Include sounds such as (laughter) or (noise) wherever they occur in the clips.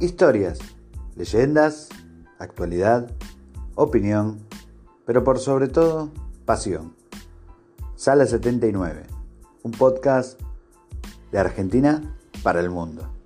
historias, leyendas, actualidad, opinión, pero por sobre todo, pasión. Sala 79, un podcast de Argentina para el mundo.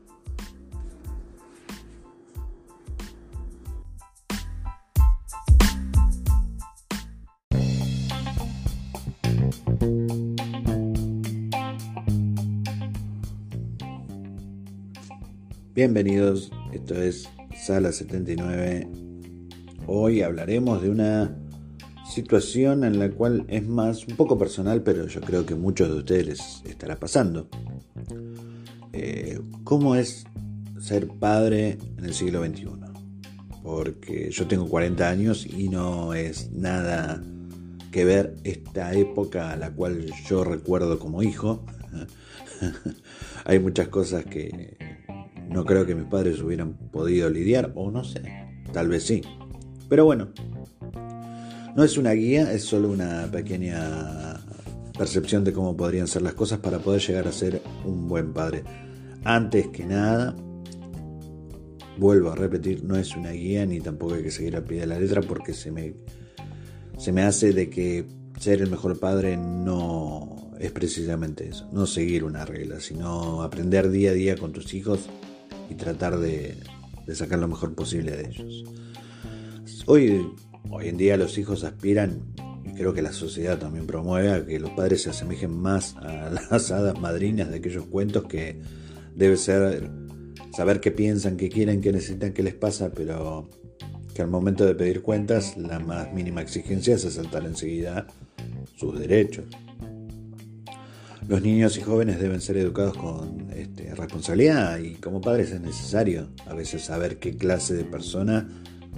Bienvenidos, esto es Sala 79. Hoy hablaremos de una situación en la cual es más un poco personal, pero yo creo que muchos de ustedes les estará pasando. Eh, ¿Cómo es ser padre en el siglo XXI? Porque yo tengo 40 años y no es nada que ver esta época a la cual yo recuerdo como hijo. (laughs) Hay muchas cosas que no creo que mis padres hubieran podido lidiar, o no sé, tal vez sí. Pero bueno, no es una guía, es solo una pequeña percepción de cómo podrían ser las cosas para poder llegar a ser un buen padre. Antes que nada, vuelvo a repetir, no es una guía ni tampoco hay que seguir a pie de la letra porque se me, se me hace de que ser el mejor padre no es precisamente eso, no seguir una regla, sino aprender día a día con tus hijos y tratar de, sacar lo mejor posible de ellos. Hoy, hoy en día los hijos aspiran, y creo que la sociedad también promueve, a que los padres se asemejen más a (laughs) las hadas madrinas de aquellos cuentos que debe ser saber qué piensan, qué quieren, qué necesitan, qué les pasa, pero que al momento de pedir cuentas la más mínima exigencia es asaltar enseguida sus derechos. Los niños y jóvenes deben ser educados con responsabilidad y como padres es necesario a veces saber qué clase de persona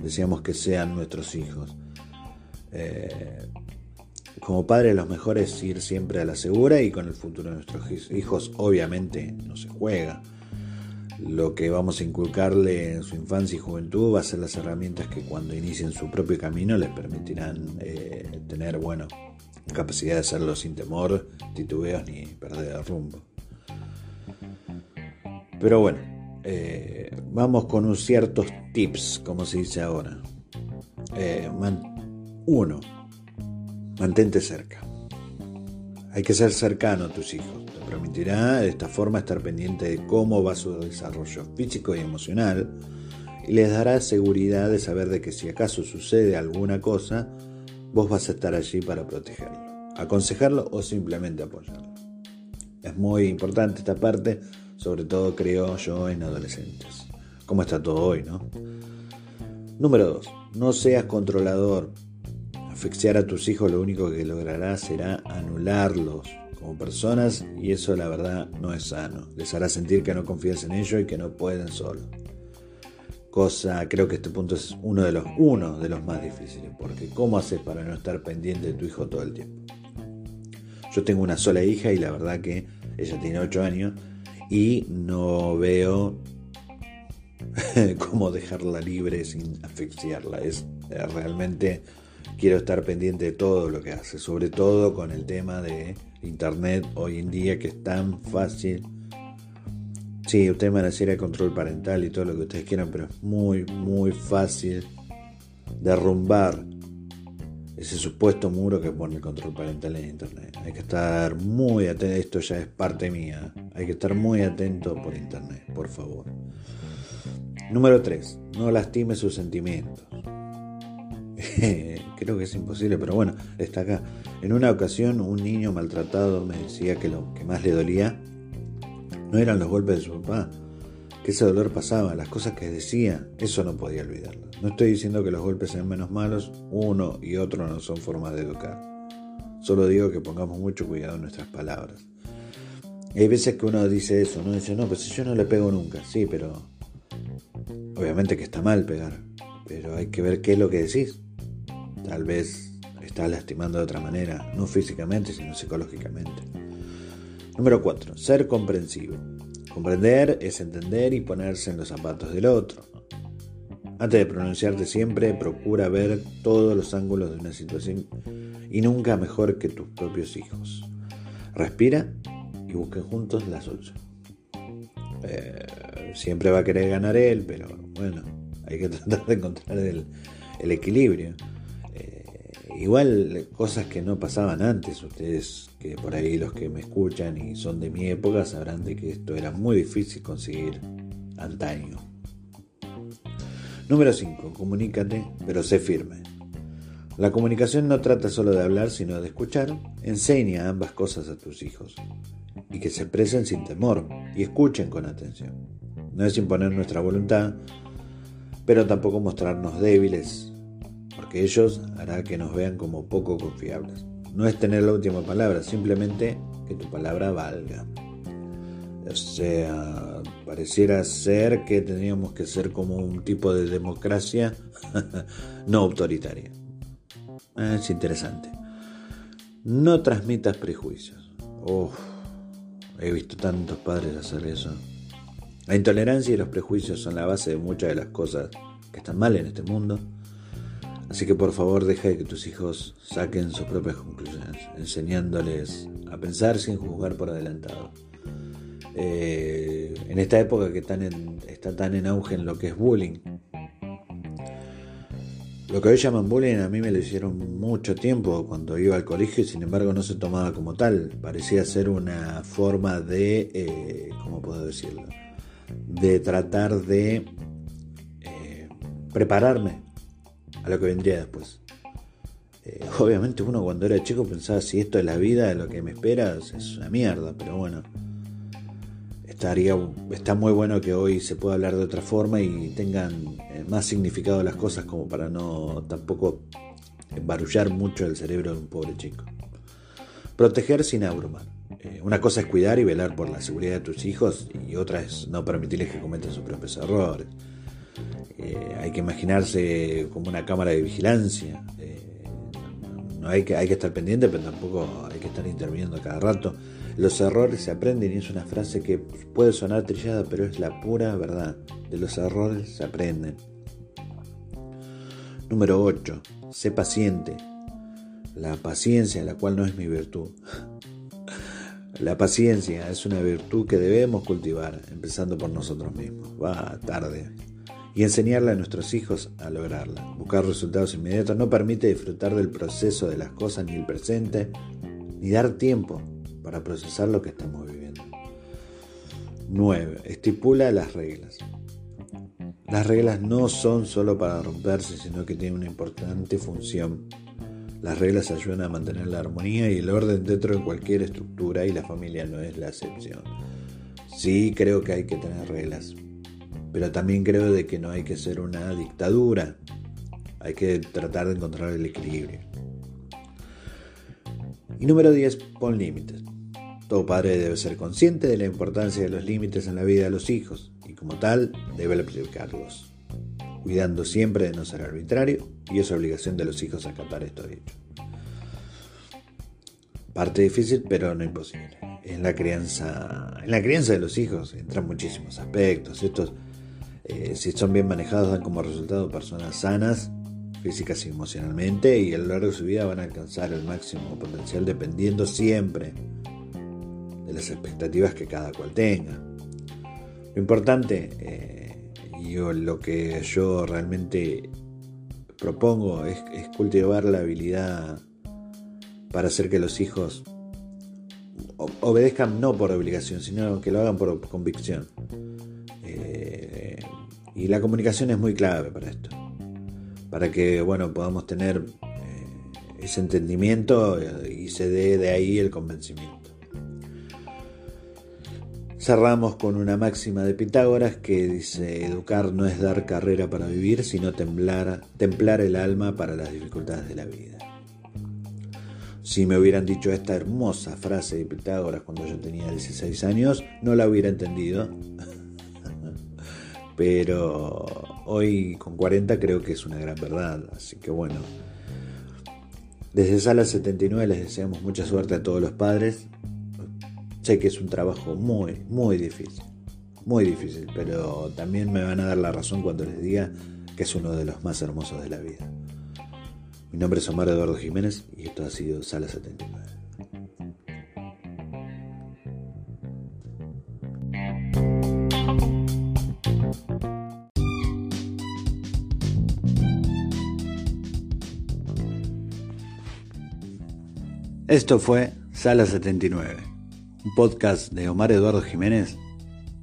deseamos que sean nuestros hijos. Eh, como padres lo mejor es ir siempre a la segura y con el futuro de nuestros hijos obviamente no se juega. Lo que vamos a inculcarle en su infancia y juventud va a ser las herramientas que cuando inicien su propio camino les permitirán eh, tener, bueno, capacidad de hacerlo sin temor, titubeos ni perder el rumbo. Pero bueno, eh, vamos con unos ciertos tips, como se dice ahora. Eh, uno, mantente cerca. Hay que ser cercano a tus hijos. Te permitirá de esta forma estar pendiente de cómo va su desarrollo físico y emocional y les dará seguridad de saber de que si acaso sucede alguna cosa, vos vas a estar allí para protegerlo, aconsejarlo o simplemente apoyarlo. Es muy importante esta parte, sobre todo creo yo en adolescentes. ¿Cómo está todo hoy, no? Número 2. No seas controlador. Asfixiar a tus hijos lo único que logrará será anularlos como personas y eso la verdad no es sano. Les hará sentir que no confías en ellos y que no pueden solos cosa, creo que este punto es uno de los, uno de los más difíciles, porque ¿cómo haces para no estar pendiente de tu hijo todo el tiempo? Yo tengo una sola hija y la verdad que ella tiene 8 años y no veo (laughs) cómo dejarla libre sin asfixiarla. Es eh, realmente quiero estar pendiente de todo lo que hace, sobre todo con el tema de internet hoy en día que es tan fácil Sí, ustedes van a decir el control parental y todo lo que ustedes quieran, pero es muy, muy fácil derrumbar ese supuesto muro que pone el control parental en Internet. Hay que estar muy atento, esto ya es parte mía, hay que estar muy atento por Internet, por favor. Número 3. No lastime sus sentimientos. (laughs) Creo que es imposible, pero bueno, está acá. En una ocasión un niño maltratado me decía que lo que más le dolía no eran los golpes de su papá, que ese dolor pasaba, las cosas que decía, eso no podía olvidarlo. No estoy diciendo que los golpes sean menos malos, uno y otro no son formas de educar. Solo digo que pongamos mucho cuidado en nuestras palabras. Hay veces que uno dice eso, ¿no? Dice, no, pues yo no le pego nunca, sí, pero obviamente que está mal pegar, pero hay que ver qué es lo que decís. Tal vez estás lastimando de otra manera, no físicamente, sino psicológicamente. Número 4. Ser comprensivo. Comprender es entender y ponerse en los zapatos del otro. Antes de pronunciarte siempre, procura ver todos los ángulos de una situación y nunca mejor que tus propios hijos. Respira y busquen juntos la solución. Eh, siempre va a querer ganar él, pero bueno, hay que (laughs) tratar de encontrar el, equilibrio. Igual cosas que no pasaban antes, ustedes que por ahí los que me escuchan y son de mi época sabrán de que esto era muy difícil conseguir antaño. Número 5. Comunícate, pero sé firme. La comunicación no trata solo de hablar, sino de escuchar. Enseña ambas cosas a tus hijos y que se expresen sin temor y escuchen con atención. No es imponer nuestra voluntad, pero tampoco mostrarnos débiles, porque ellos hará que nos vean como poco confiables. No es tener la última palabra, simplemente que tu palabra valga. O sea, pareciera ser que tendríamos que ser como un tipo de democracia (laughs) no autoritaria. Es interesante. No transmitas prejuicios. he visto tantos padres hacer eso. La intolerancia y los prejuicios son la base de muchas de las cosas que están mal en este mundo. Así que por favor deja de que tus hijos saquen sus propias conclusiones, enseñándoles a pensar sin juzgar por adelantado. Eh, en esta época que está tan en auge en lo que es bullying. Lo que hoy llaman bullying a mí me lo hicieron mucho tiempo cuando iba al colegio y sin embargo no se tomaba como tal. Parecía ser una forma de, eh, ¿cómo puedo decirlo? De tratar de eh, prepararme a lo que vendría después. obviamente uno cuando era chico pensaba si esto es la vida, lo que me espera es una mierda, pero bueno está muy bueno que hoy se pueda hablar de otra forma y tengan eh, más significado las cosas como para no tampoco embarullar mucho el cerebro de un pobre chico. Proteger sin abrumar. Eh, una cosa es cuidar y velar por la seguridad de tus hijos y otra es no permitirles que cometan sus propios errores. Eh, hay que imaginarse como una cámara de vigilancia. no hay que, hay que estar pendiente, pero tampoco hay que estar interviniendo cada rato los errores se aprenden y es una frase que puede sonar trillada, pero es la pura verdad. De los errores se aprenden. Número 8. Sé paciente. La paciencia, la cual no es mi virtud. (laughs) La paciencia es una virtud que debemos cultivar, empezando por nosotros mismos. Va tarde. Y enseñarle a nuestros hijos a lograrla. Buscar resultados inmediatos no permite disfrutar del proceso de las cosas ni el presente, ni dar tiempo para procesar lo que estamos viviendo. 9. Estipula las reglas. Las reglas no son solo para romperse, sino que tienen una importante función. Las reglas ayudan a mantener la armonía y el orden dentro de cualquier estructura y la familia no es la excepción. Sí creo que hay que tener reglas, pero también creo de que no hay que ser una dictadura. Hay que tratar de encontrar el equilibrio. Y número 10, pon límites. Todo padre debe ser consciente de la importancia de los límites en la vida de los hijos y como tal debe aplicarlos, cuidando siempre de no ser arbitrario y es obligación de los hijos acatar estos hechos. Parte difícil pero no imposible. En la crianza, en la crianza de los hijos entran muchísimos aspectos. Estos, eh, si son bien manejados, dan como resultado personas sanas físicas y emocionalmente y a lo largo de su vida van a alcanzar el máximo potencial dependiendo siempre de las expectativas que cada cual tenga. Lo importante eh, y lo que yo realmente propongo es, cultivar la habilidad para hacer que los hijos obedezcan no por obligación, sino que lo hagan por convicción. Eh, y la comunicación es muy clave para esto para que bueno, podamos tener eh, ese entendimiento y se dé de ahí el convencimiento. Cerramos con una máxima de Pitágoras que dice, educar no es dar carrera para vivir, sino templar el alma para las dificultades de la vida. Si me hubieran dicho esta hermosa frase de Pitágoras cuando yo tenía 16 años, no la hubiera entendido. Pero hoy con 40 creo que es una gran verdad. Así que bueno, desde Sala 79 les deseamos mucha suerte a todos los padres. Sé que es un trabajo muy, muy difícil. Muy difícil, pero también me van a dar la razón cuando les diga que es uno de los más hermosos de la vida. Mi nombre es Omar Eduardo Jiménez y esto ha sido Sala 79. Esto fue Sala 79, un podcast de Omar Eduardo Jiménez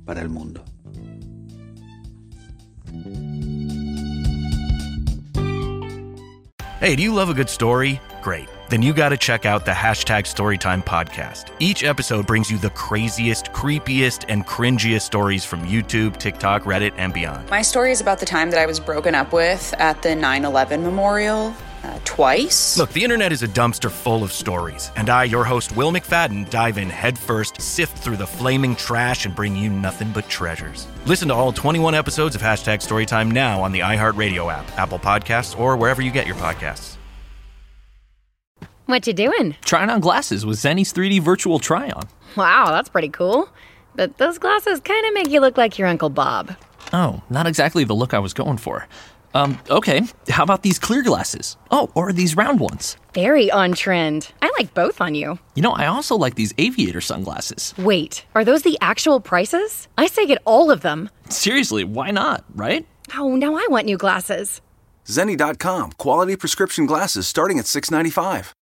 para el mundo. Hey, do you love a good story? Great. Then you got to check out the hashtag Storytime podcast. Each episode brings you the craziest, creepiest, and cringiest stories from YouTube, TikTok, Reddit, and beyond. My story is about the time that I was broken up with at the 9 11 memorial uh, twice. Look, the internet is a dumpster full of stories, and I, your host, Will McFadden, dive in headfirst, sift through the flaming trash, and bring you nothing but treasures. Listen to all 21 episodes of Hashtag Storytime now on the iHeartRadio app, Apple Podcasts, or wherever you get your podcasts. What you doing? Trying on glasses with Zenny's 3D virtual try-on. Wow, that's pretty cool. But those glasses kind of make you look like your Uncle Bob. Oh, not exactly the look I was going for. Um, okay, how about these clear glasses? Oh, or these round ones? Very on trend. I like both on you. You know, I also like these aviator sunglasses. Wait, are those the actual prices? I say get all of them. Seriously, why not, right? Oh, now I want new glasses. Zenny.com, quality prescription glasses starting at $6.95.